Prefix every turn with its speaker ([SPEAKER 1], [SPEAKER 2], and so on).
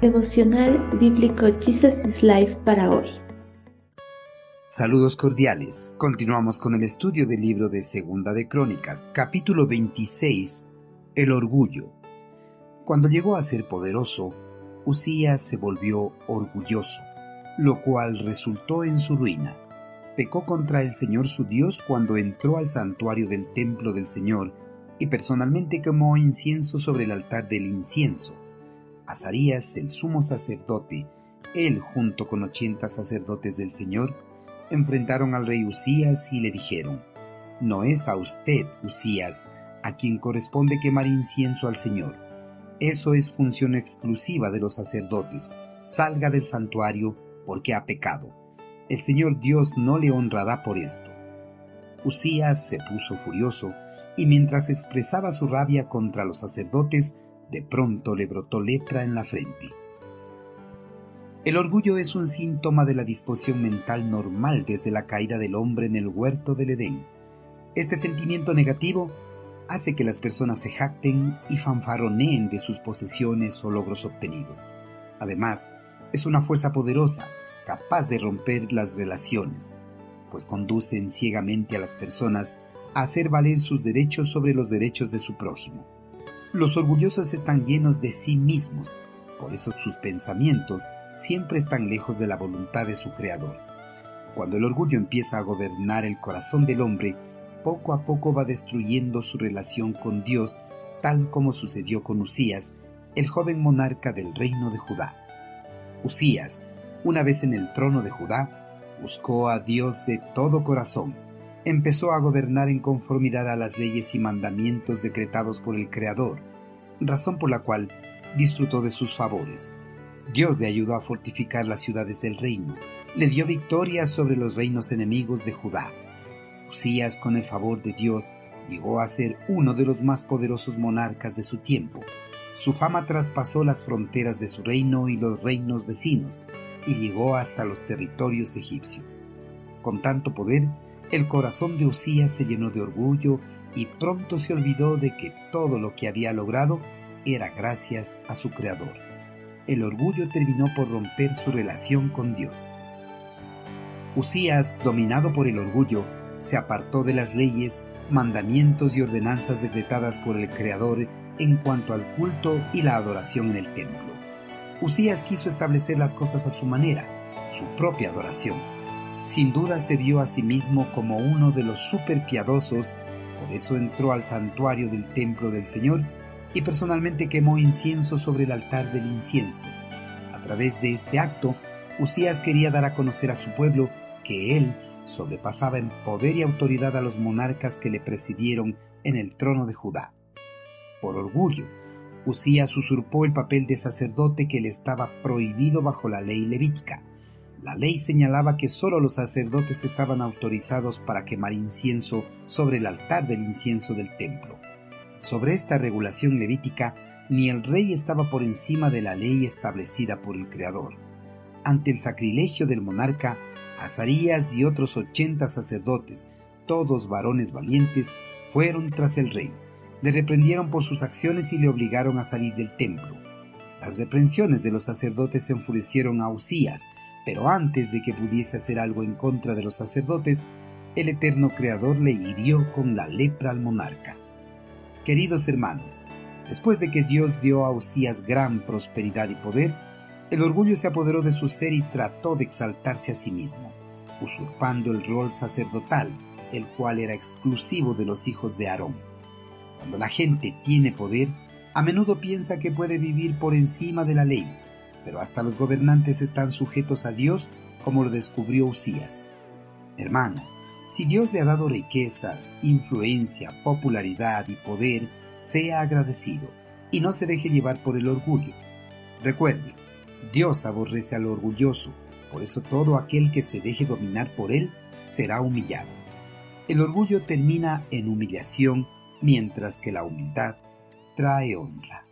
[SPEAKER 1] Devocional Bíblico Jesus is Life para hoy.
[SPEAKER 2] Saludos cordiales. Continuamos con el estudio del libro de Segunda de Crónicas, capítulo 26, El orgullo. Cuando llegó a ser poderoso, Usías se volvió orgulloso, lo cual resultó en su ruina. Pecó contra el Señor su Dios cuando entró al santuario del templo del Señor y personalmente quemó incienso sobre el altar del incienso Azarías, el sumo sacerdote, él junto con ochenta sacerdotes del Señor, enfrentaron al rey Usías y le dijeron, No es a usted, Usías, a quien corresponde quemar incienso al Señor. Eso es función exclusiva de los sacerdotes. Salga del santuario porque ha pecado. El Señor Dios no le honrará por esto. Usías se puso furioso y mientras expresaba su rabia contra los sacerdotes, de pronto le brotó lepra en la frente. El orgullo es un síntoma de la disposición mental normal desde la caída del hombre en el huerto del Edén. Este sentimiento negativo hace que las personas se jacten y fanfaroneen de sus posesiones o logros obtenidos. Además, es una fuerza poderosa, capaz de romper las relaciones, pues conducen ciegamente a las personas hacer valer sus derechos sobre los derechos de su prójimo. Los orgullosos están llenos de sí mismos, por eso sus pensamientos siempre están lejos de la voluntad de su Creador. Cuando el orgullo empieza a gobernar el corazón del hombre, poco a poco va destruyendo su relación con Dios, tal como sucedió con Usías, el joven monarca del reino de Judá. Usías, una vez en el trono de Judá, buscó a Dios de todo corazón empezó a gobernar en conformidad a las leyes y mandamientos decretados por el Creador, razón por la cual disfrutó de sus favores. Dios le ayudó a fortificar las ciudades del reino, le dio victoria sobre los reinos enemigos de Judá. Usías, con el favor de Dios, llegó a ser uno de los más poderosos monarcas de su tiempo. Su fama traspasó las fronteras de su reino y los reinos vecinos, y llegó hasta los territorios egipcios. Con tanto poder, el corazón de Usías se llenó de orgullo y pronto se olvidó de que todo lo que había logrado era gracias a su Creador. El orgullo terminó por romper su relación con Dios. Usías, dominado por el orgullo, se apartó de las leyes, mandamientos y ordenanzas decretadas por el Creador en cuanto al culto y la adoración en el templo. Usías quiso establecer las cosas a su manera, su propia adoración sin duda se vio a sí mismo como uno de los superpiadosos, por eso entró al santuario del templo del Señor y personalmente quemó incienso sobre el altar del incienso. A través de este acto, Usías quería dar a conocer a su pueblo que él sobrepasaba en poder y autoridad a los monarcas que le presidieron en el trono de Judá. Por orgullo, Usías usurpó el papel de sacerdote que le estaba prohibido bajo la ley levítica la ley señalaba que sólo los sacerdotes estaban autorizados para quemar incienso sobre el altar del incienso del templo. Sobre esta regulación levítica, ni el rey estaba por encima de la ley establecida por el Creador. Ante el sacrilegio del monarca, Azarías y otros ochenta sacerdotes, todos varones valientes, fueron tras el rey. Le reprendieron por sus acciones y le obligaron a salir del templo. Las reprensiones de los sacerdotes enfurecieron a Usías, pero antes de que pudiese hacer algo en contra de los sacerdotes, el eterno Creador le hirió con la lepra al monarca. Queridos hermanos, después de que Dios dio a Usías gran prosperidad y poder, el orgullo se apoderó de su ser y trató de exaltarse a sí mismo, usurpando el rol sacerdotal, el cual era exclusivo de los hijos de Aarón. Cuando la gente tiene poder, a menudo piensa que puede vivir por encima de la ley, pero hasta los gobernantes están sujetos a Dios como lo descubrió Usías. Hermano, si Dios le ha dado riquezas, influencia, popularidad y poder, sea agradecido y no se deje llevar por el orgullo. Recuerde, Dios aborrece al orgulloso, por eso todo aquel que se deje dominar por él será humillado. El orgullo termina en humillación, mientras que la humildad trae honra.